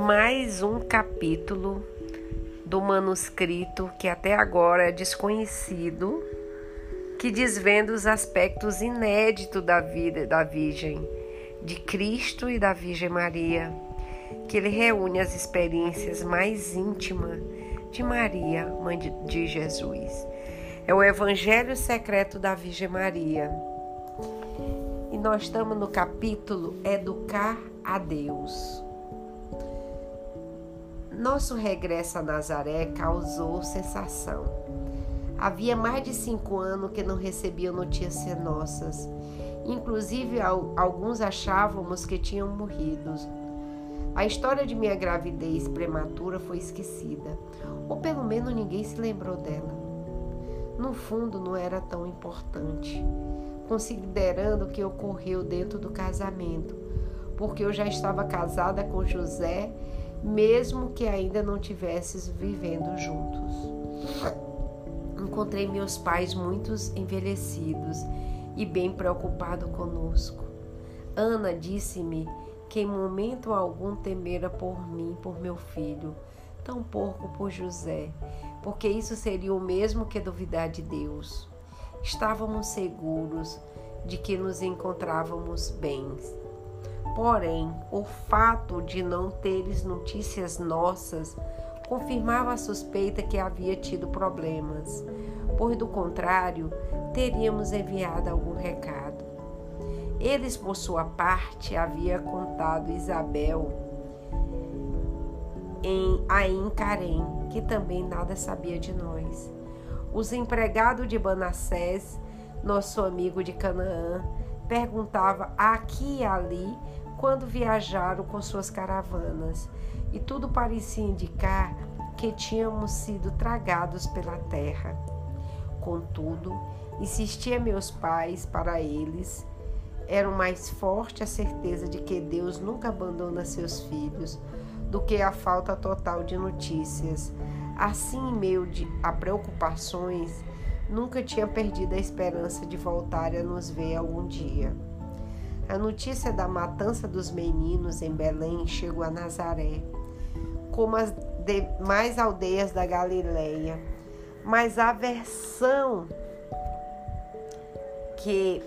mais um capítulo do manuscrito que até agora é desconhecido, que desvenda os aspectos inéditos da vida da Virgem, de Cristo e da Virgem Maria, que ele reúne as experiências mais íntimas de Maria, mãe de Jesus. É o Evangelho secreto da Virgem Maria. E nós estamos no capítulo Educar a Deus. Nosso regresso a Nazaré causou sensação. Havia mais de cinco anos que não recebia notícias nossas. Inclusive, alguns achávamos que tinham morrido. A história de minha gravidez prematura foi esquecida, ou pelo menos ninguém se lembrou dela. No fundo, não era tão importante, considerando o que ocorreu dentro do casamento, porque eu já estava casada com José mesmo que ainda não tivesses vivendo juntos. Encontrei meus pais muitos envelhecidos e bem preocupados conosco. Ana disse-me que em momento algum temera por mim, por meu filho, tampouco por José, porque isso seria o mesmo que duvidar de Deus. Estávamos seguros de que nos encontrávamos bens Porém, o fato de não teres notícias nossas confirmava a suspeita que havia tido problemas, pois do contrário, teríamos enviado algum recado. Eles, por sua parte, havia contado Isabel em Ain Carém, que também nada sabia de nós. Os empregados de Banassés, nosso amigo de Canaã, perguntava aqui e ali quando viajaram com suas caravanas, e tudo parecia indicar que tínhamos sido tragados pela terra. Contudo, insistia meus pais para eles, era mais forte a certeza de que Deus nunca abandona seus filhos do que a falta total de notícias. Assim, em meio de, a preocupações, nunca tinha perdido a esperança de voltar a nos ver algum dia. A notícia da matança dos meninos em Belém chegou a Nazaré, como as demais aldeias da Galileia. Mas a versão que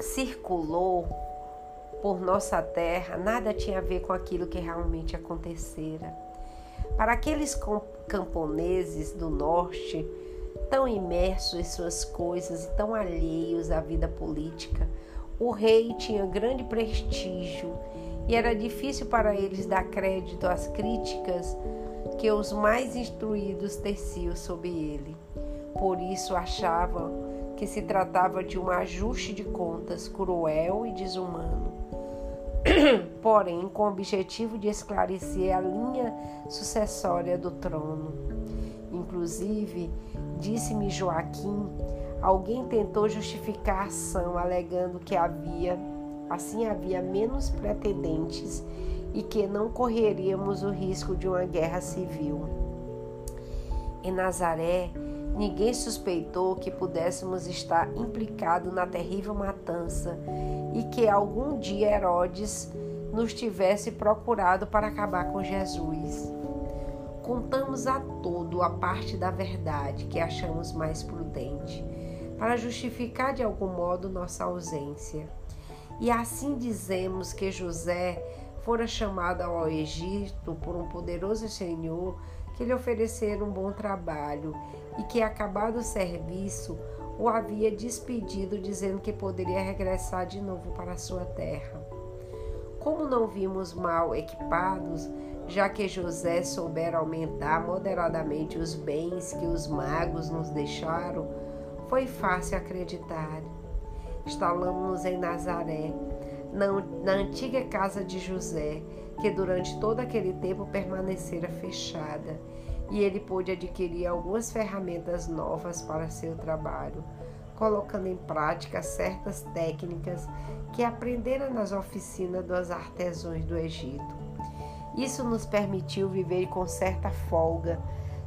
circulou por nossa terra nada tinha a ver com aquilo que realmente acontecera. Para aqueles camponeses do norte, tão imersos em suas coisas e tão alheios à vida política, o rei tinha grande prestígio e era difícil para eles dar crédito às críticas que os mais instruídos teciam sobre ele. Por isso achavam que se tratava de um ajuste de contas cruel e desumano. Porém, com o objetivo de esclarecer a linha sucessória do trono. Inclusive, disse-me Joaquim Alguém tentou justificar a ação, alegando que havia, assim havia menos pretendentes e que não correríamos o risco de uma guerra civil. Em Nazaré, ninguém suspeitou que pudéssemos estar implicados na terrível matança e que algum dia Herodes nos tivesse procurado para acabar com Jesus. Contamos a todo a parte da verdade que achamos mais prudente para justificar de algum modo nossa ausência. E assim dizemos que José fora chamado ao Egito por um poderoso senhor que lhe oferecera um bom trabalho e que, acabado o serviço, o havia despedido, dizendo que poderia regressar de novo para sua terra. Como não vimos mal equipados, já que José soubera aumentar moderadamente os bens que os magos nos deixaram, foi fácil acreditar. Instalamos-nos em Nazaré, na, antiga casa de José, que durante todo aquele tempo permanecera fechada, e ele pôde adquirir algumas ferramentas novas para seu trabalho, colocando em prática certas técnicas que aprendera nas oficinas dos artesãos do Egito. Isso nos permitiu viver com certa folga,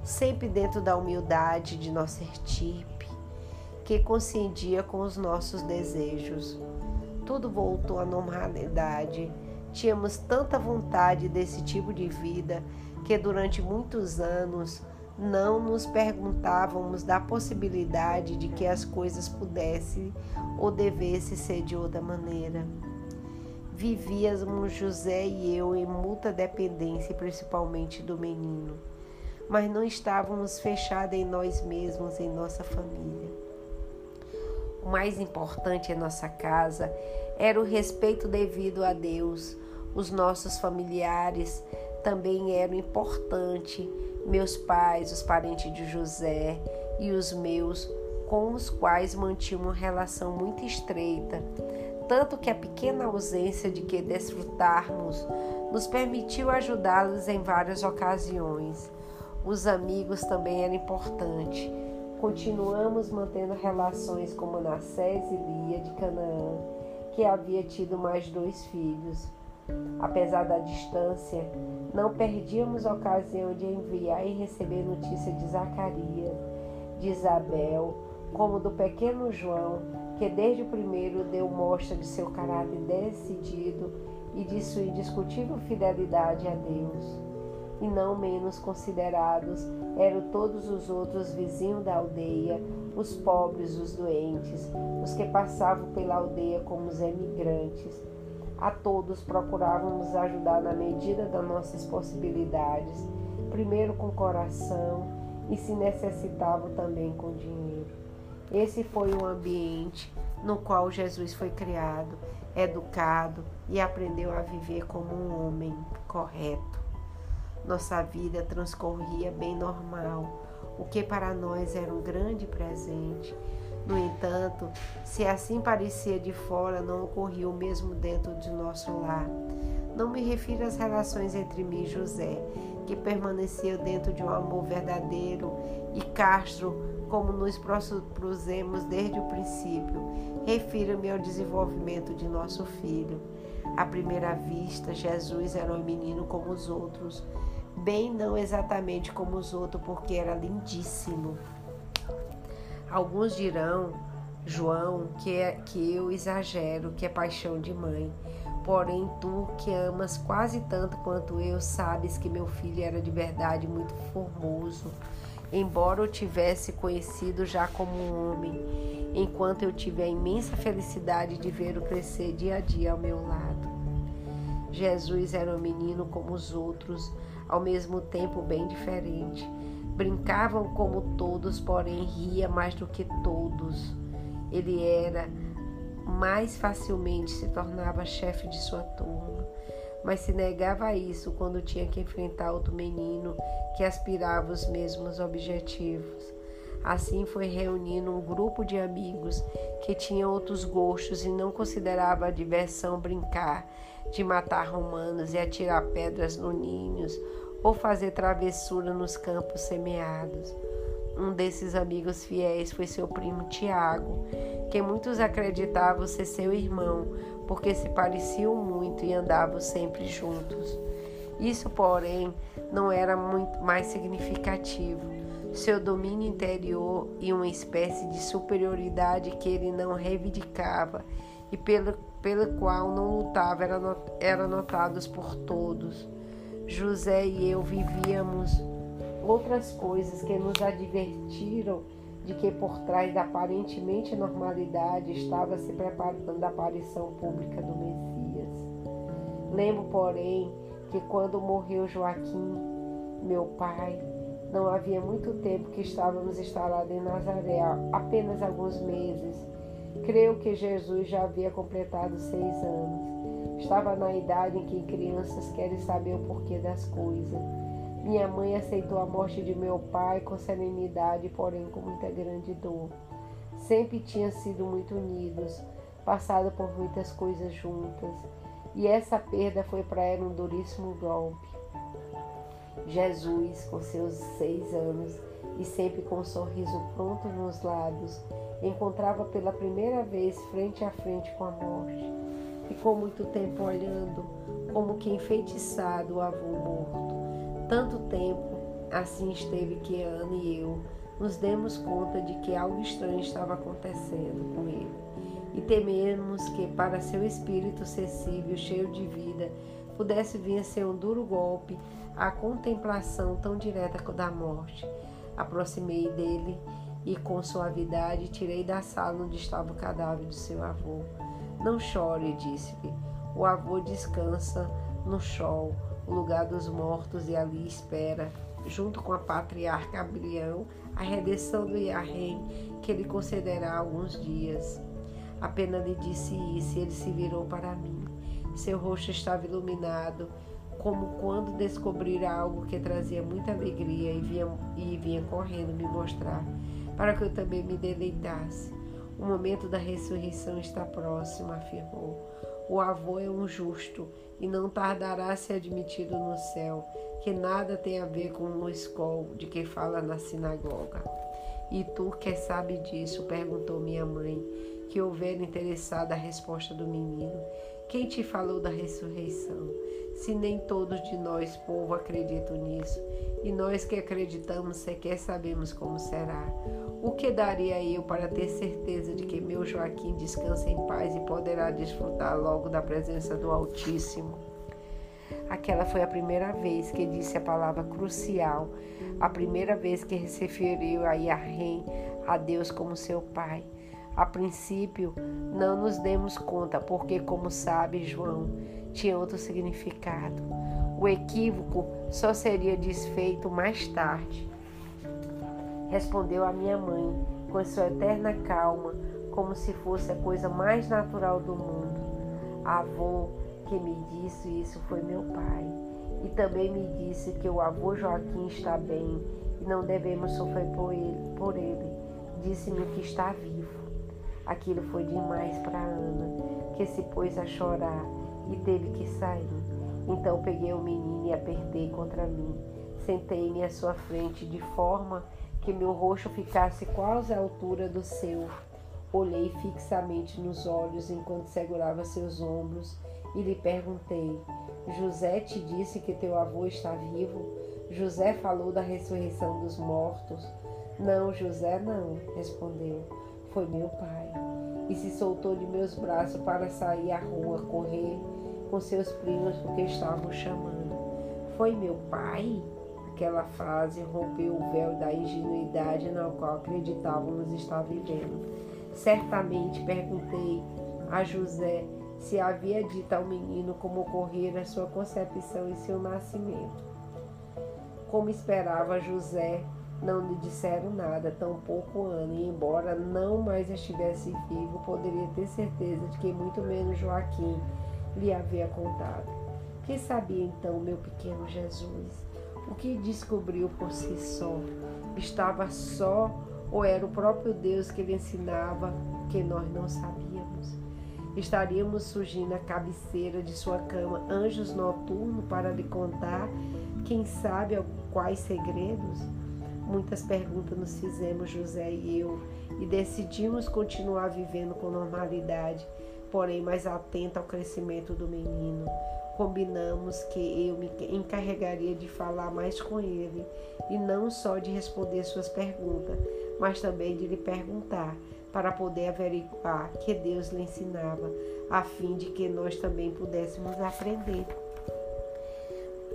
sempre dentro da humildade de nossa estirpe que coincidia com os nossos desejos. Tudo voltou à normalidade Tínhamos tanta vontade desse tipo de vida que durante muitos anos não nos perguntávamos da possibilidade de que as coisas pudessem ou devessem ser de outra maneira. Vivíamos José e eu em muita dependência, principalmente do menino, mas não estávamos fechados em nós mesmos, em nossa família. O mais importante em nossa casa era o respeito devido a Deus. Os nossos familiares também eram importantes meus pais, os parentes de José e os meus, com os quais mantinha uma relação muito estreita, tanto que a pequena ausência de que desfrutarmos nos permitiu ajudá-los em várias ocasiões. Os amigos também eram importantes. Continuamos mantendo relações com Manassés e Lia de Canaã, que havia tido mais dois filhos. Apesar da distância, não perdíamos a ocasião de enviar e receber notícia de Zacarias, de Isabel, como do pequeno João, que desde o primeiro deu mostra de seu caráter decidido e de sua indiscutível fidelidade a Deus. E não menos considerados eram todos os outros vizinhos da aldeia, os pobres, os doentes, os que passavam pela aldeia como os emigrantes a todos procurávamos ajudar na medida das nossas possibilidades, primeiro com coração e, se necessitava, também com dinheiro. Esse foi o ambiente no qual Jesus foi criado, educado e aprendeu a viver como um homem correto. Nossa vida transcorria bem normal, o que para nós era um grande presente no entanto, se assim parecia de fora, não ocorria o mesmo dentro de nosso lar. Não me refiro às relações entre mim e José, que permaneciam dentro de um amor verdadeiro e castro, como nos propusemos desde o princípio. Refiro-me ao desenvolvimento de nosso filho. À primeira vista, Jesus era um menino como os outros, bem não exatamente como os outros, porque era lindíssimo. Alguns dirão, João, que, é, que eu exagero, que é paixão de mãe. Porém, tu que amas quase tanto quanto eu, sabes que meu filho era de verdade muito formoso, embora eu tivesse conhecido já como um homem, enquanto eu tive a imensa felicidade de vê-lo crescer dia a dia ao meu lado. Jesus era um menino como os outros, ao mesmo tempo bem diferente Brincavam como todos, porém ria mais do que todos. Ele era mais facilmente se tornava chefe de sua turma, mas se negava a isso quando tinha que enfrentar outro menino que aspirava os mesmos objetivos. Assim foi reunindo um grupo de amigos que tinham outros gostos e não considerava a diversão brincar, de matar romanos e atirar pedras no ninhos ou fazer travessura nos campos semeados. Um desses amigos fiéis foi seu primo Tiago, que muitos acreditavam ser seu irmão, porque se pareciam muito e andavam sempre juntos. Isso, porém, não era muito mais significativo. Seu domínio interior e uma espécie de superioridade que ele não reivindicava e pelo, pelo qual não lutava eram era notados por todos. José e eu vivíamos outras coisas que nos advertiram de que por trás da aparentemente normalidade estava se preparando a aparição pública do Messias. Lembro, porém, que quando morreu Joaquim, meu pai, não havia muito tempo que estávamos instalados em Nazaré, apenas alguns meses. Creio que Jesus já havia completado seis anos. Estava na idade em que crianças querem saber o porquê das coisas. Minha mãe aceitou a morte de meu pai com serenidade, porém com muita grande dor. Sempre tinham sido muito unidos, passado por muitas coisas juntas, e essa perda foi para ela um duríssimo golpe. Jesus, com seus seis anos e sempre com um sorriso pronto nos lábios, encontrava pela primeira vez frente a frente com a morte. Ficou muito tempo olhando, como que enfeitiçado o avô morto. Tanto tempo assim esteve que Ana e eu nos demos conta de que algo estranho estava acontecendo com ele e tememos que, para seu espírito sensível, cheio de vida, pudesse vir a ser um duro golpe a contemplação tão direta da morte. Aproximei dele e, com suavidade, tirei da sala onde estava o cadáver de seu avô. Não chore, disse-lhe. O avô descansa no chão, o lugar dos mortos, e ali espera, junto com a patriarca Abrião, a redenção do Iarrém, que ele concederá alguns dias. Apenas lhe disse isso e ele se virou para mim. Seu rosto estava iluminado, como quando descobrira algo que trazia muita alegria e vinha, e vinha correndo me mostrar, para que eu também me deleitasse. O momento da ressurreição está próximo, afirmou. O avô é um justo e não tardará a ser admitido no céu, que nada tem a ver com o escol de que fala na sinagoga. E tu que sabe disso? perguntou minha mãe, que houver interessada a resposta do menino. Quem te falou da ressurreição? Se nem todos de nós, povo, acreditam nisso, e nós que acreditamos sequer sabemos como será. O que daria eu para ter certeza de que meu Joaquim descansa em paz e poderá desfrutar logo da presença do Altíssimo? Aquela foi a primeira vez que disse a palavra crucial, a primeira vez que se referiu a a Deus como seu Pai. A princípio, não nos demos conta, porque, como sabe João, tinha outro significado. O equívoco só seria desfeito mais tarde. Respondeu a minha mãe com sua eterna calma, como se fosse a coisa mais natural do mundo. A avô que me disse isso foi meu pai. E também me disse que o avô Joaquim está bem e não devemos sofrer por ele. Por ele. Disse-me que está vivo. Aquilo foi demais para Ana, que se pôs a chorar e teve que sair. Então peguei o menino e apertei contra mim. Sentei-me à sua frente de forma que meu rosto ficasse quase à altura do seu. Olhei fixamente nos olhos enquanto segurava seus ombros e lhe perguntei: José te disse que teu avô está vivo? José falou da ressurreição dos mortos? Não, José não, respondeu. Foi meu pai. E se soltou de meus braços para sair à rua, correr com seus primos porque estavam chamando. Foi meu pai? Aquela frase rompeu o véu da ingenuidade na qual acreditávamos estar vivendo. Certamente perguntei a José se havia dito ao menino como ocorrera sua concepção e seu nascimento. Como esperava José, não lhe disseram nada, tampouco Ana, e embora não mais estivesse vivo, poderia ter certeza de que muito menos Joaquim lhe havia contado. Que sabia então meu pequeno Jesus? O que descobriu por si só? Estava só ou era o próprio Deus que lhe ensinava que nós não sabíamos? Estaríamos surgindo a cabeceira de sua cama anjos noturnos para lhe contar, quem sabe, quais segredos? Muitas perguntas nos fizemos, José e eu, e decidimos continuar vivendo com normalidade, porém mais atenta ao crescimento do menino. Combinamos que eu me encarregaria de falar mais com ele e não só de responder suas perguntas, mas também de lhe perguntar para poder averiguar que Deus lhe ensinava, a fim de que nós também pudéssemos aprender.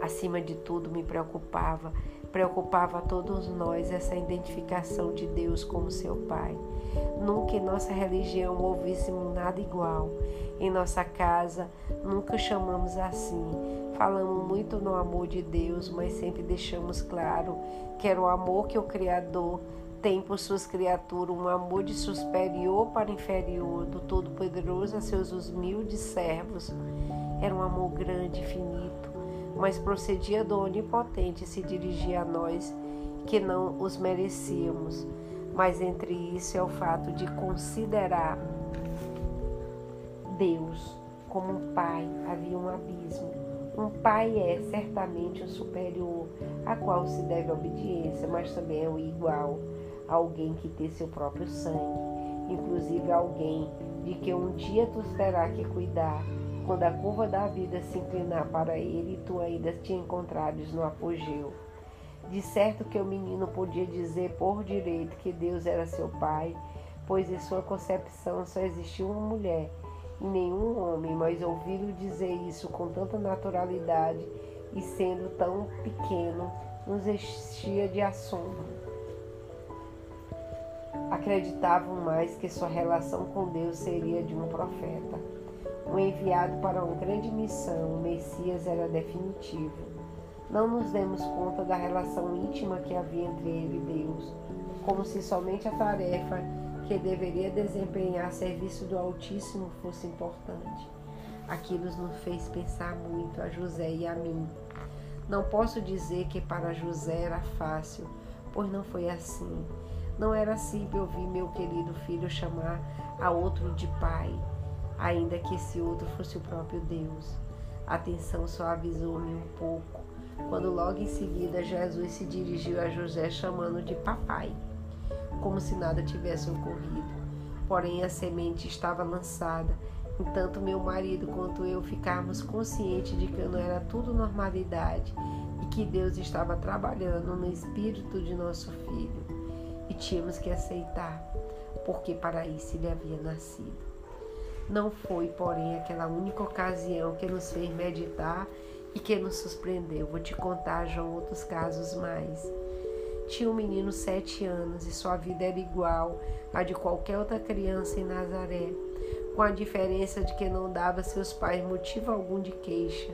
Acima de tudo, me preocupava, preocupava a todos nós essa identificação de Deus como seu Pai. Nunca em nossa religião ouvíssemos nada igual. Em nossa casa, nunca chamamos assim. Falamos muito no amor de Deus, mas sempre deixamos claro que era o amor que o Criador tem por suas criaturas, um amor de superior para inferior, do Todo-Poderoso a seus humildes servos. Era um amor grande e finito, mas procedia do Onipotente e se dirigia a nós que não os merecíamos mas entre isso é o fato de considerar Deus como um pai, havia um abismo. Um pai é certamente o superior, a qual se deve a obediência, mas também é o igual, alguém que tem seu próprio sangue, inclusive alguém de que um dia tu terá que cuidar, quando a curva da vida se inclinar para ele tu ainda te encontrares no apogeu. De certo que o menino podia dizer por direito que Deus era seu pai, pois em sua concepção só existia uma mulher e nenhum homem, mas ouvi-lo dizer isso com tanta naturalidade e sendo tão pequeno, nos enchia de assombro. Acreditavam mais que sua relação com Deus seria de um profeta. Um enviado para uma grande missão, o Messias era definitivo. Não nos demos conta da relação íntima que havia entre ele e Deus, como se somente a tarefa que deveria desempenhar a serviço do Altíssimo fosse importante. Aquilo nos fez pensar muito a José e a mim. Não posso dizer que para José era fácil, pois não foi assim. Não era simples ouvir meu querido filho chamar a outro de pai, ainda que esse outro fosse o próprio Deus. A tensão suavizou-me um pouco, quando logo em seguida Jesus se dirigiu a José chamando de papai, como se nada tivesse ocorrido. Porém, a semente estava lançada. Entanto, meu marido quanto eu ficamos conscientes de que não era tudo normalidade e que Deus estava trabalhando no espírito de nosso filho. E tínhamos que aceitar, porque para isso ele havia nascido. Não foi, porém, aquela única ocasião que nos fez meditar e que nos surpreendeu. Vou te contar, João, outros casos mais. Tinha um menino sete anos e sua vida era igual à de qualquer outra criança em Nazaré, com a diferença de que não dava a seus pais motivo algum de queixa.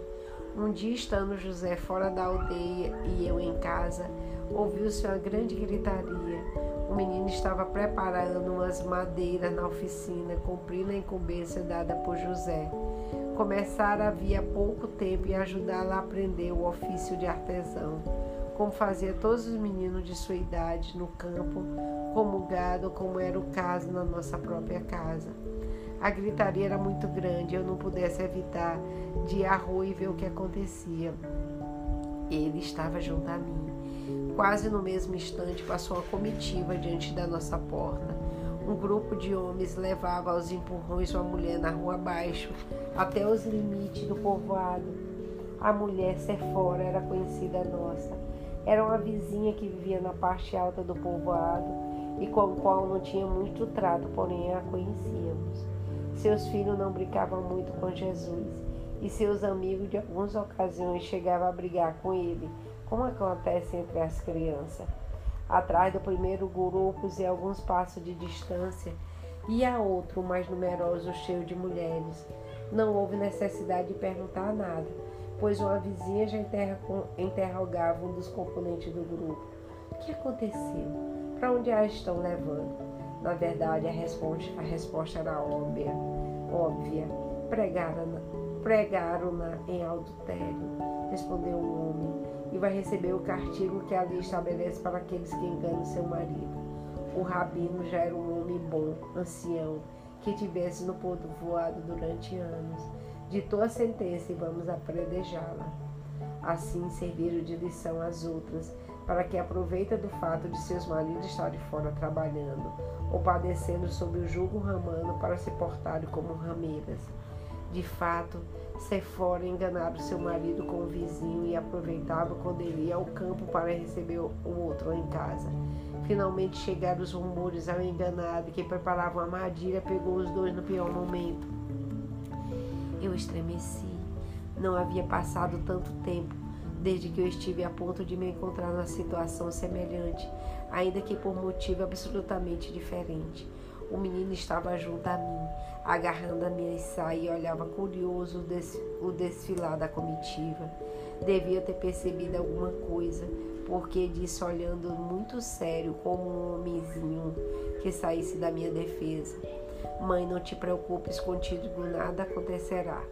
Um dia, estando José fora da aldeia e eu em casa, ouviu-se uma grande gritaria. O menino estava preparando umas madeiras na oficina, cumprindo a incumbência dada por José começara havia pouco tempo e ajudá-la a aprender o ofício de artesão, como fazia todos os meninos de sua idade no campo, como gado, como era o caso na nossa própria casa. A gritaria era muito grande, eu não pudesse evitar de ir à rua e ver o que acontecia. Ele estava junto a mim. Quase no mesmo instante passou a comitiva diante da nossa porta. Um grupo de homens levava aos empurrões uma mulher na rua abaixo, até os limites do povoado. A mulher Sefora era conhecida nossa. Era uma vizinha que vivia na parte alta do povoado e com a qual não tinha muito trato, porém a conhecíamos. Seus filhos não brincavam muito com Jesus e seus amigos de algumas ocasiões chegavam a brigar com ele, como acontece entre as crianças. Atrás do primeiro grupos e alguns passos de distância, ia outro mais numeroso, cheio de mulheres. Não houve necessidade de perguntar nada, pois uma vizinha já interrogava um dos componentes do grupo. O que aconteceu? Para onde a estão levando? Na verdade, a resposta, a resposta era óbvia. óbvia. Pregaram-na pregaram em adultério, respondeu o homem e vai receber o castigo que a lei estabelece para aqueles que enganam seu marido. O rabino já era um homem bom, ancião, que tivesse no voado durante anos. Ditou a sentença e vamos apredejá-la. Assim serviram de lição às outras, para que aproveita do fato de seus maridos estarem fora trabalhando, ou padecendo sob o jugo romano para se portarem como rameiras. De fato, Sephora enganava seu marido com o vizinho e aproveitava quando ele ia ao campo para receber o outro em casa. Finalmente chegaram os rumores ao enganado que preparava uma armadilha pegou os dois no pior momento. Eu estremeci. Não havia passado tanto tempo desde que eu estive a ponto de me encontrar numa situação semelhante, ainda que por motivo absolutamente diferente. O menino estava junto a mim, agarrando a minha saia e olhava curioso o desfilar da comitiva. Devia ter percebido alguma coisa, porque disse olhando muito sério como um homenzinho que saísse da minha defesa. Mãe, não te preocupes contigo, nada acontecerá.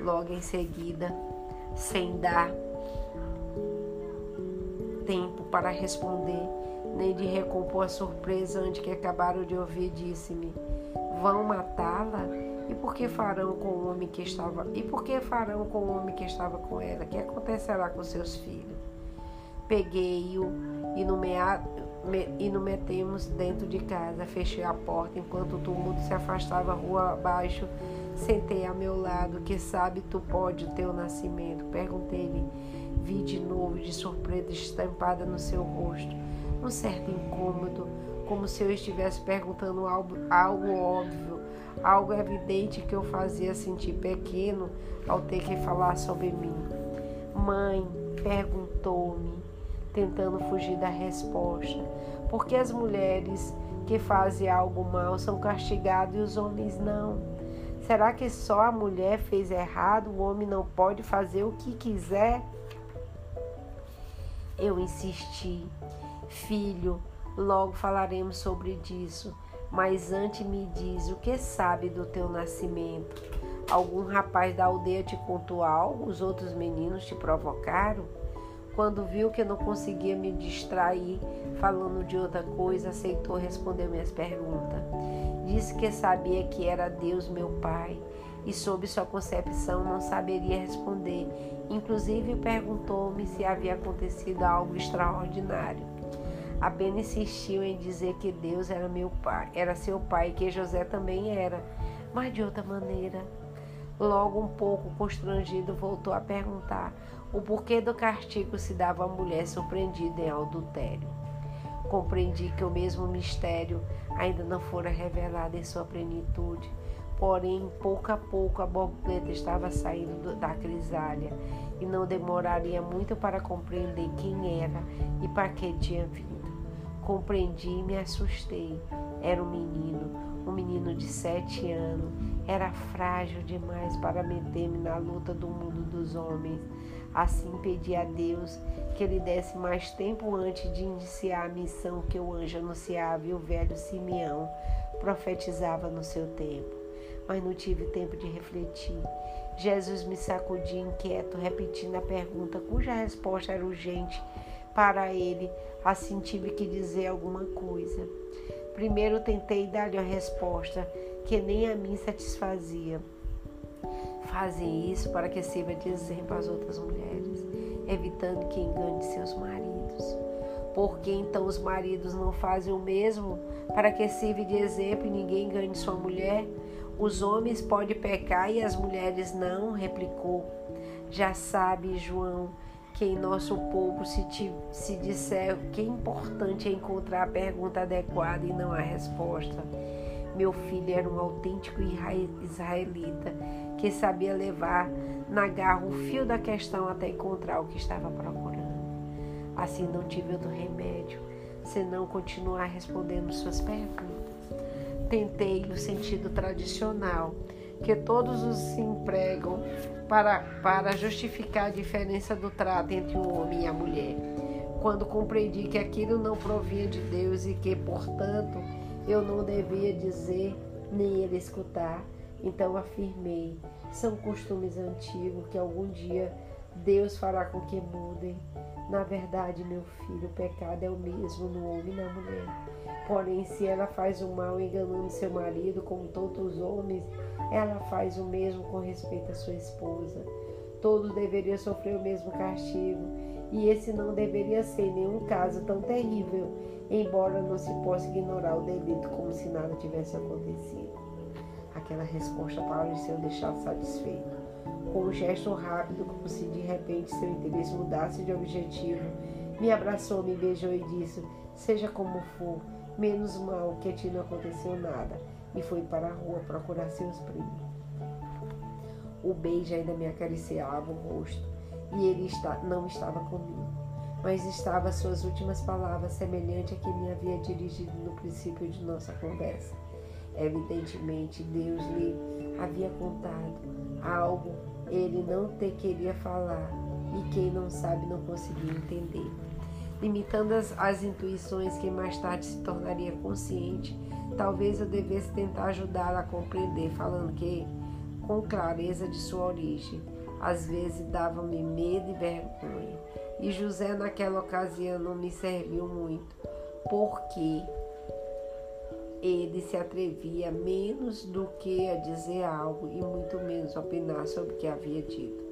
Logo em seguida, sem dar tempo para responder, nem de recompor a surpresa ante que acabaram de ouvir, disse-me: Vão matá-la? E por que farão com o homem que estava? E por que farão com o homem que estava com ela? Que acontecerá com seus filhos? Peguei-o e no, mea... e metemos dentro de casa. Fechei a porta enquanto o tumulto se afastava rua abaixo, Sentei a meu lado, que sabe tu pode o teu nascimento. Perguntei-lhe, vi de novo de surpresa estampada no seu rosto, um certo incômodo, como se eu estivesse perguntando algo, algo óbvio, algo evidente que eu fazia sentir pequeno ao ter que falar sobre mim. Mãe, perguntou-me, tentando fugir da resposta, por que as mulheres que fazem algo mal são castigadas e os homens não? Será que só a mulher fez errado, o homem não pode fazer o que quiser? Eu insisti, filho, logo falaremos sobre isso, mas antes me diz o que sabe do teu nascimento. Algum rapaz da aldeia te contou algo? Os outros meninos te provocaram? Quando viu que não conseguia me distrair falando de outra coisa, aceitou responder minhas perguntas. Disse que sabia que era Deus meu Pai e, sob sua concepção, não saberia responder. Inclusive, perguntou-me se havia acontecido algo extraordinário. Apenas insistiu em dizer que Deus era meu pai, era seu pai e que José também era, mas de outra maneira. Logo, um pouco constrangido, voltou a perguntar o porquê do castigo se dava à mulher surpreendida em adultério. Compreendi que o mesmo mistério ainda não fora revelado em sua plenitude, porém, pouco a pouco a borboleta estava saindo da crisália e não demoraria muito para compreender quem era e para que tinha vindo. Compreendi e me assustei. Era um menino, um menino de sete anos, era frágil demais para meter-me na luta do mundo dos homens. Assim pedi a Deus que lhe desse mais tempo antes de iniciar a missão que o anjo anunciava e o velho Simeão profetizava no seu tempo. Mas não tive tempo de refletir. Jesus me sacudia inquieto, repetindo a pergunta, cuja resposta era urgente para ele. Assim tive que dizer alguma coisa. Primeiro tentei dar-lhe a resposta que nem a mim satisfazia. Fazem isso para que sirva de exemplo às outras mulheres, evitando que engane seus maridos. Por que então os maridos não fazem o mesmo para que sirva de exemplo e ninguém engane sua mulher? Os homens podem pecar e as mulheres não, replicou. Já sabe, João, que em nosso povo se, te, se disser que é importante é encontrar a pergunta adequada e não a resposta. Meu filho era um autêntico israelita que sabia levar na garra o fio da questão até encontrar o que estava procurando. Assim não tive outro remédio senão continuar respondendo suas perguntas. Tentei o sentido tradicional que todos os se empregam para, para justificar a diferença do trato entre o homem e a mulher. Quando compreendi que aquilo não provia de Deus e que, portanto, eu não devia dizer nem ele escutar, então afirmei: são costumes antigos que algum dia Deus fará com que mudem. Na verdade, meu filho, o pecado é o mesmo no homem e na mulher. Porém, se ela faz o mal enganando seu marido, como todos os homens, ela faz o mesmo com respeito à sua esposa. Todos deveriam sofrer o mesmo castigo, e esse não deveria ser nenhum caso tão terrível, embora não se possa ignorar o delito como se nada tivesse acontecido. Aquela resposta pareceu deixá-lo satisfeito. Com um gesto rápido, como se de repente seu interesse mudasse de objetivo, me abraçou, me beijou e disse: Seja como for, menos mal que a ti não aconteceu nada e foi para a rua procurar seus primos. O beijo ainda me acariciava o rosto e ele está, não estava comigo, mas estava suas últimas palavras semelhante a que me havia dirigido no princípio de nossa conversa. Evidentemente, Deus lhe havia contado algo ele não te queria falar e quem não sabe não conseguia entender. Limitando as, as intuições que mais tarde se tornaria consciente, Talvez eu devesse tentar ajudá-la a compreender, falando que, com clareza de sua origem, às vezes dava-me medo e vergonha. E José, naquela ocasião, não me serviu muito, porque ele se atrevia menos do que a dizer algo e muito menos opinar sobre o que havia dito.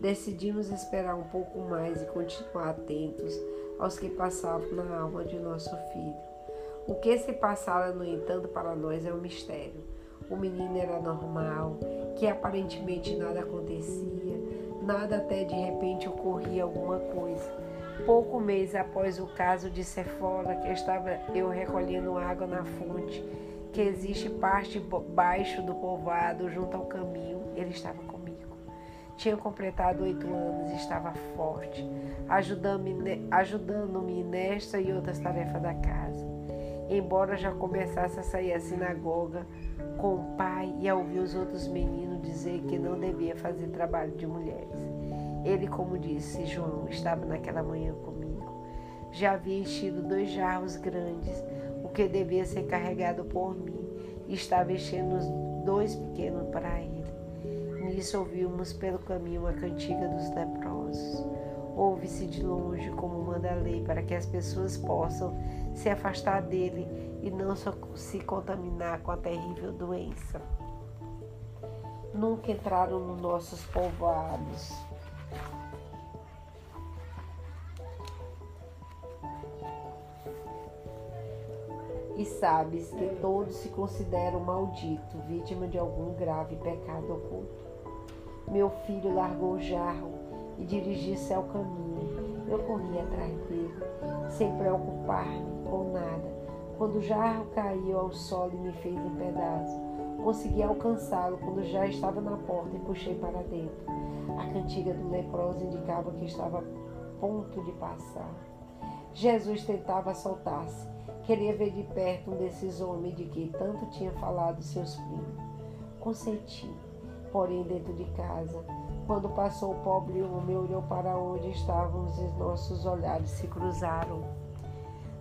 Decidimos esperar um pouco mais e continuar atentos aos que passavam na alma de nosso filho. O que se passara, no entanto, para nós é um mistério. o menino era normal, que aparentemente nada acontecia, nada até de repente ocorria alguma coisa. Pouco mês após o caso de Cefola, que estava eu recolhendo água na fonte, que existe parte baixo do povoado, junto ao caminho, ele estava comigo. Tinha completado oito anos e estava forte, ajudando-me ajudando nesta e outras tarefas da casa. Embora já começasse a sair à sinagoga com o pai e a ouvir os outros meninos dizer que não devia fazer trabalho de mulheres. Ele, como disse João, estava naquela manhã comigo. Já havia enchido dois jarros grandes, o que devia ser carregado por mim, e estava enchendo os dois pequenos para ele. Nisso ouvimos pelo caminho a cantiga dos leprosos. Ouve-se de longe como manda a lei para que as pessoas possam se afastar dele e não se contaminar com a terrível doença. Nunca entraram nos nossos povoados. E sabes que todos se consideram maldito, vítima de algum grave pecado oculto. Meu filho largou o jarro e dirigiu-se ao caminho. Eu corri atrás dele, sem preocupar-me com nada. Quando o jarro caiu ao solo e me fez em pedaços, consegui alcançá-lo quando já estava na porta e puxei para dentro. A cantiga do leproso indicava que estava a ponto de passar. Jesus tentava soltar-se, Queria ver de perto um desses homens de que tanto tinha falado seus primos. Consenti, porém, dentro de casa. Quando passou o pobre homem, olhou para onde estávamos e nossos olhares se cruzaram.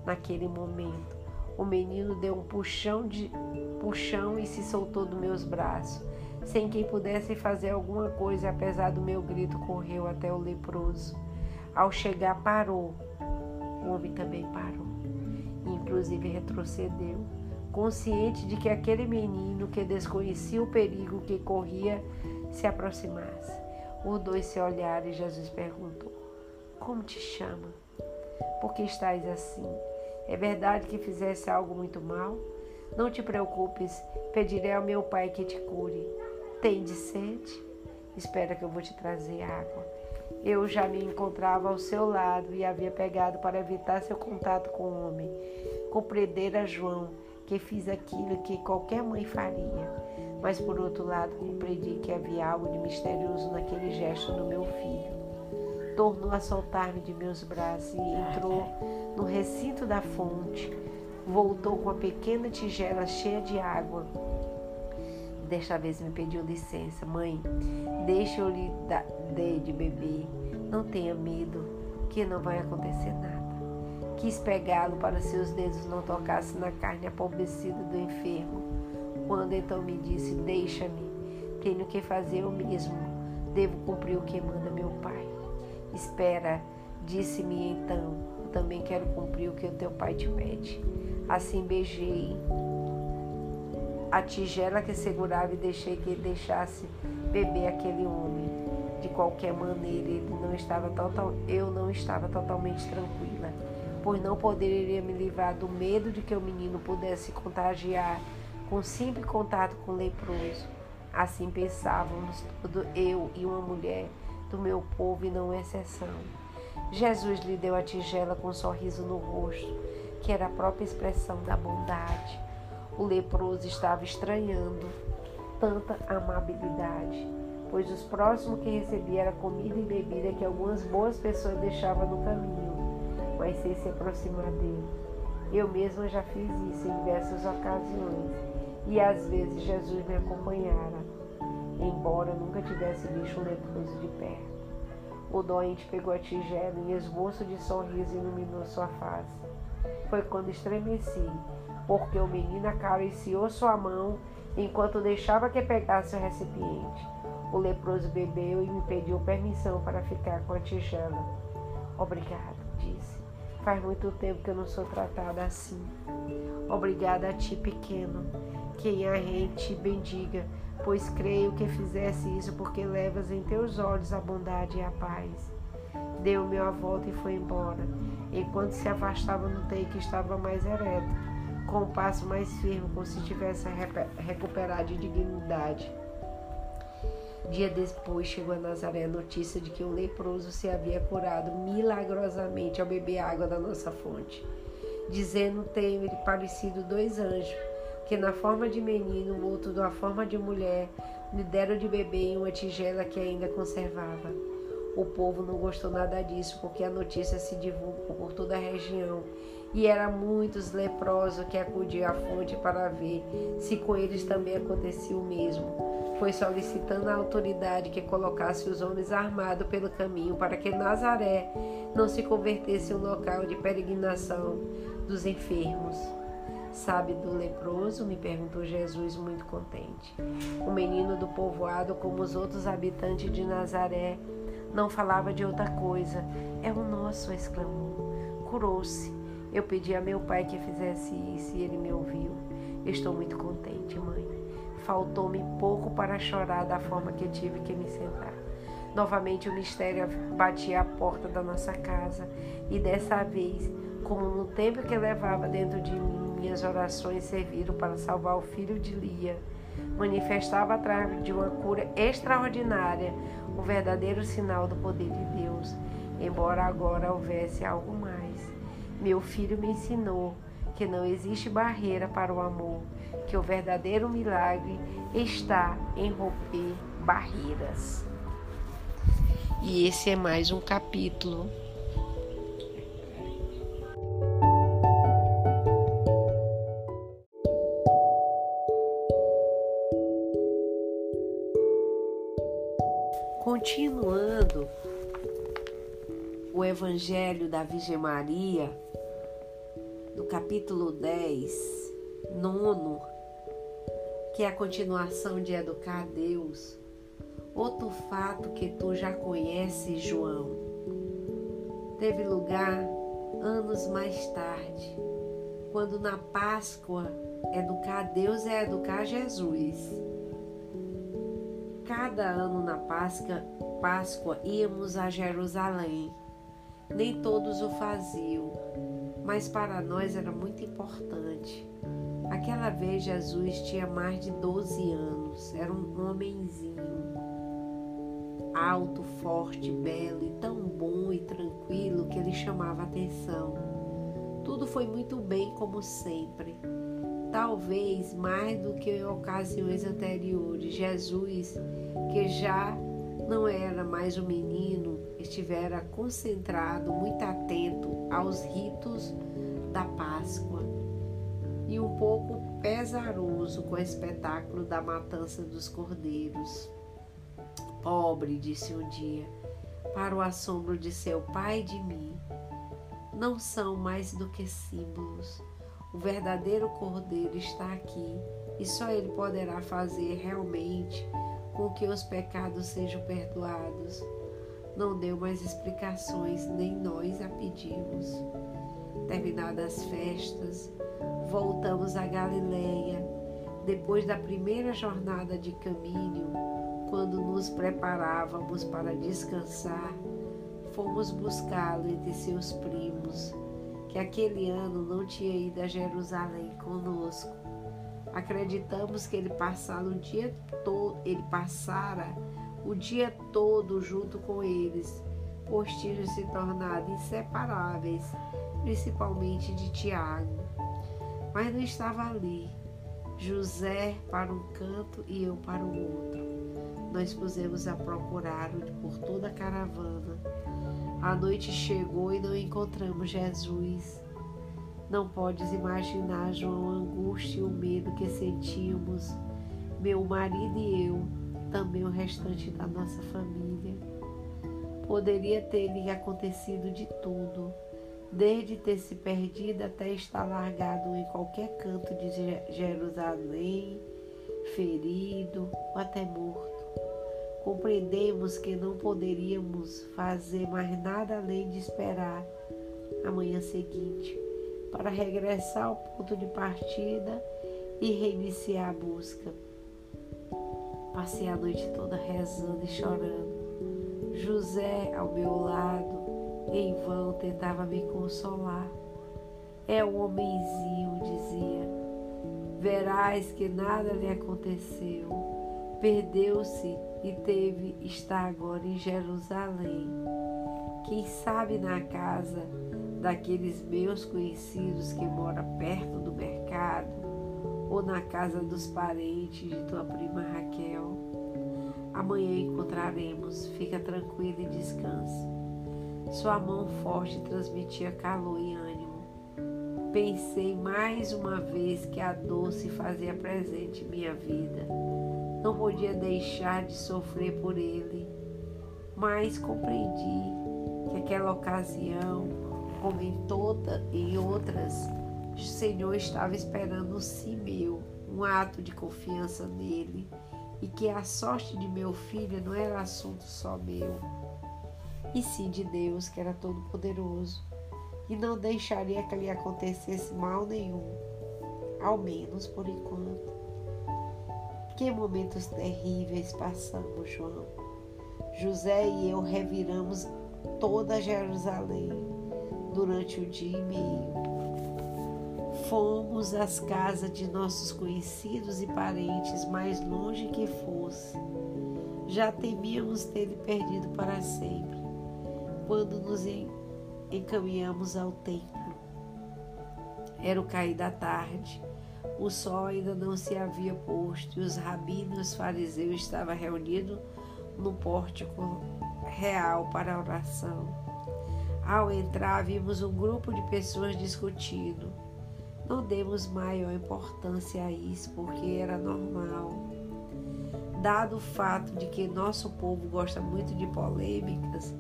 Naquele momento, o menino deu um puxão, de, puxão e se soltou dos meus braços. Sem que pudesse fazer alguma coisa, apesar do meu grito, correu até o leproso. Ao chegar, parou. O homem também parou inclusive retrocedeu, consciente de que aquele menino que desconhecia o perigo que corria se aproximasse. Os dois se olharam e Jesus perguntou: Como te chama? Por que estás assim? É verdade que fizesse algo muito mal? Não te preocupes, pedirei ao meu pai que te cure. Tem de sede? Espera que eu vou te trazer água. Eu já me encontrava ao seu lado e havia pegado para evitar seu contato com o homem. Compreendera João que fiz aquilo que qualquer mãe faria, mas por outro lado compreendi que havia algo de misterioso naquele gesto do meu filho. Tornou a soltar-me de meus braços e entrou no recinto da fonte. Voltou com a pequena tigela cheia de água. Desta vez me pediu licença, mãe. Deixa eu lhe dar de beber. Não tenha medo, que não vai acontecer nada. Quis pegá-lo para seus dedos não tocassem na carne apodrecida do enfermo. Quando então me disse: Deixa-me, tenho que fazer eu mesmo, devo cumprir o que manda meu pai. Espera, disse-me então: Eu também quero cumprir o que o teu pai te pede. Assim beijei a tigela que segurava e deixei que ele deixasse beber aquele homem. De qualquer maneira, ele não estava total, eu não estava totalmente tranquila, pois não poderia me livrar do medo de que o menino pudesse contagiar com simples contato com o leproso. Assim pensávamos todo eu e uma mulher do meu povo e não exceção. Jesus lhe deu a tigela com um sorriso no rosto, que era a própria expressão da bondade. O leproso estava estranhando tanta amabilidade, pois os próximos que recebia era comida e bebida que algumas boas pessoas deixavam no caminho, mas sem se aproximar dele. Eu mesma já fiz isso em diversas ocasiões e às vezes Jesus me acompanhara, embora nunca tivesse visto um leproso de perto. O doente pegou a tigela e esboço de sorriso iluminou sua face. Foi quando estremeci porque o menino acariciou sua mão enquanto deixava que pegasse o recipiente. O leproso bebeu e me pediu permissão para ficar com a tigela. Obrigado, disse. Faz muito tempo que eu não sou tratada assim. Obrigada a ti, pequeno. Quem a gente bendiga, pois creio que fizesse isso porque levas em teus olhos a bondade e a paz. Deu-me a volta e foi embora. Enquanto se afastava, notei que estava mais ereto com o passo mais firme, como se tivesse recuperado de dignidade. Dia depois chegou a Nazaré a notícia de que um leproso se havia curado milagrosamente ao beber água da nossa fonte, dizendo ter lhe parecido dois anjos, que na forma de menino, outro na forma de mulher, lhe deram de beber em uma tigela que ainda conservava. O povo não gostou nada disso, porque a notícia se divulgou por toda a região e eram muitos leprosos que acudiam à fonte para ver se com eles também acontecia o mesmo. Foi solicitando a autoridade que colocasse os homens armados pelo caminho para que Nazaré não se convertesse em um local de peregrinação dos enfermos. Sabe do leproso? me perguntou Jesus, muito contente. O menino do povoado, como os outros habitantes de Nazaré, não falava de outra coisa. É o nosso, exclamou. Curou-se. Eu pedi a meu pai que fizesse isso e ele me ouviu. Estou muito contente, mãe. Faltou-me pouco para chorar da forma que tive que me sentar. Novamente o mistério batia à porta da nossa casa e dessa vez, como no tempo que levava dentro de mim, minhas orações serviram para salvar o filho de Lia. Manifestava atrás de uma cura extraordinária o verdadeiro sinal do poder de Deus, embora agora houvesse algo mais. Meu filho me ensinou que não existe barreira para o amor, que o verdadeiro milagre está em romper barreiras. E esse é mais um capítulo Continuando o Evangelho da Virgem Maria, do capítulo 10, nono, que é a continuação de Educar Deus, outro fato que tu já conheces, João, teve lugar anos mais tarde, quando na Páscoa educar Deus é educar Jesus cada ano na Páscoa, Páscoa íamos a Jerusalém. Nem todos o faziam, mas para nós era muito importante. Aquela vez Jesus tinha mais de 12 anos, era um homenzinho, alto, forte, belo e tão bom e tranquilo que ele chamava atenção. Tudo foi muito bem como sempre talvez mais do que em ocasiões anteriores. Jesus, que já não era mais um menino, estivera concentrado, muito atento aos ritos da Páscoa e um pouco pesaroso com o espetáculo da matança dos cordeiros. Pobre, disse um dia, para o assombro de seu pai e de mim, não são mais do que símbolos o verdadeiro Cordeiro está aqui e só Ele poderá fazer realmente com que os pecados sejam perdoados. Não deu mais explicações, nem nós a pedimos. Terminadas as festas, voltamos a Galileia. Depois da primeira jornada de caminho, quando nos preparávamos para descansar, fomos buscá-lo entre seus primos que aquele ano não tinha ido a Jerusalém conosco. Acreditamos que ele passara o dia todo, ele passara o dia todo junto com eles, pois tinham se tornado inseparáveis, principalmente de Tiago. Mas não estava ali. José para um canto e eu para o outro. Nós pusemos a procurá-lo por toda a caravana a noite chegou e não encontramos Jesus. Não podes imaginar, João, a angústia e o medo que sentimos, meu marido e eu, também o restante da nossa família. Poderia ter-lhe acontecido de tudo, desde ter se perdido até estar largado em qualquer canto de Jerusalém, ferido ou até morto. Compreendemos que não poderíamos fazer mais nada além de esperar a manhã seguinte para regressar ao ponto de partida e reiniciar a busca. Passei a noite toda rezando e chorando. José ao meu lado, em vão, tentava me consolar. É o homenzinho, dizia. Verás que nada lhe aconteceu. Perdeu-se e teve está agora em Jerusalém. Quem sabe na casa daqueles meus conhecidos que mora perto do mercado ou na casa dos parentes de tua prima Raquel. Amanhã encontraremos, fica tranquila e descanse. Sua mão forte transmitia calor e ânimo. Pensei mais uma vez que a dor se fazia presente em minha vida. Não podia deixar de sofrer por ele, mas compreendi que aquela ocasião como em toda e outras, o Senhor estava esperando um sim meu, um ato de confiança nele, e que a sorte de meu filho não era assunto só meu, e sim de Deus, que era todo poderoso, e não deixaria que lhe acontecesse mal nenhum, ao menos por enquanto. Que momentos terríveis passamos, João. José e eu reviramos toda Jerusalém durante o dia e meio. Fomos às casas de nossos conhecidos e parentes, mais longe que fosse. Já temíamos ter perdido para sempre, quando nos encaminhamos ao templo. Era o cair da tarde. O sol ainda não se havia posto e os rabinos os fariseus estavam reunidos no pórtico real para a oração. Ao entrar, vimos um grupo de pessoas discutindo. Não demos maior importância a isso, porque era normal. Dado o fato de que nosso povo gosta muito de polêmicas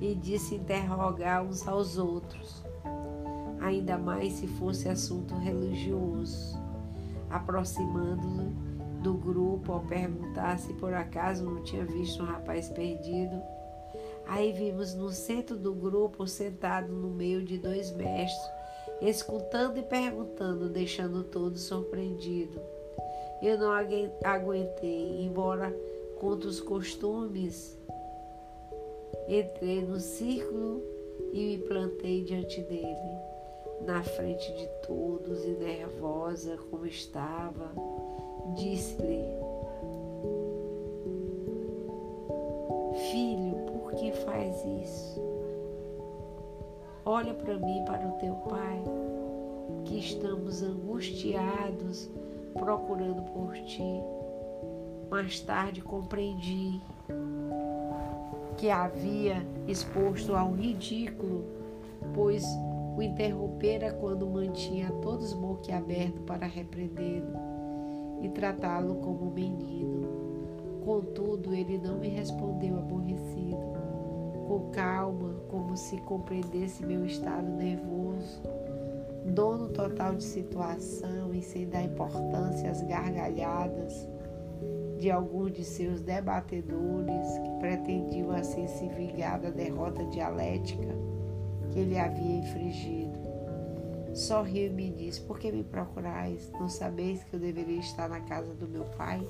e de se interrogar uns aos outros, ainda mais se fosse assunto religioso, aproximando-nos do grupo ao perguntar se por acaso não tinha visto um rapaz perdido Aí vimos no centro do grupo, sentado no meio de dois mestres, escutando e perguntando, deixando todos surpreendidos. Eu não aguentei, embora contra os costumes, entrei no círculo e me plantei diante dele, na frente de todos e nervosa como estava. Disse-lhe: Filho, que faz isso? Olha para mim, para o teu Pai, que estamos angustiados procurando por ti. Mais tarde compreendi que havia exposto ao ridículo, pois o interrompera quando mantinha todos boquiabertos para repreendê-lo e tratá-lo como menino. Contudo, ele não me respondeu aborrecido com calma, como se compreendesse meu estado nervoso, dono total de situação e sem dar importância às gargalhadas de alguns de seus debatedores que pretendiam assim se vingar da derrota dialética que ele havia infligido. Sorriu e me disse: Por que me procurais? Não sabeis que eu deveria estar na casa do meu pai?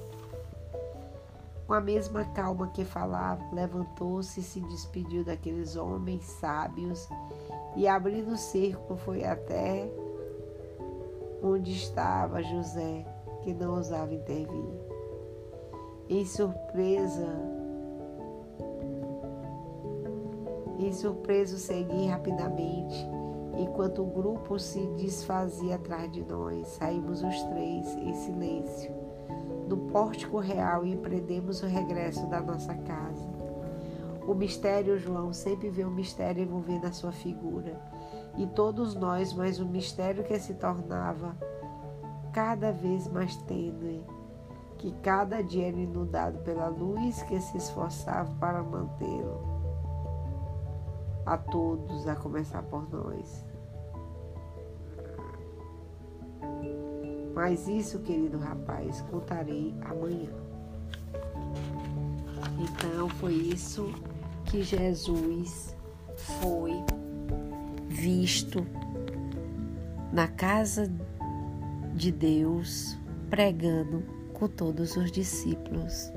Com a mesma calma que falava, levantou-se e se despediu daqueles homens sábios e, abrindo o cerco, foi até onde estava José, que não ousava intervir. Em surpresa, em surpresa, segui rapidamente. Enquanto o grupo se desfazia atrás de nós, saímos os três em silêncio do pórtico real e empreendemos o regresso da nossa casa. O mistério, João, sempre vê um mistério envolvendo a sua figura. E todos nós, mas um mistério que se tornava cada vez mais tênue, que cada dia era inundado pela luz que se esforçava para mantê-lo. A todos, a começar por nós. Mas isso, querido rapaz, contarei amanhã. Então foi isso que Jesus foi visto na casa de Deus pregando com todos os discípulos.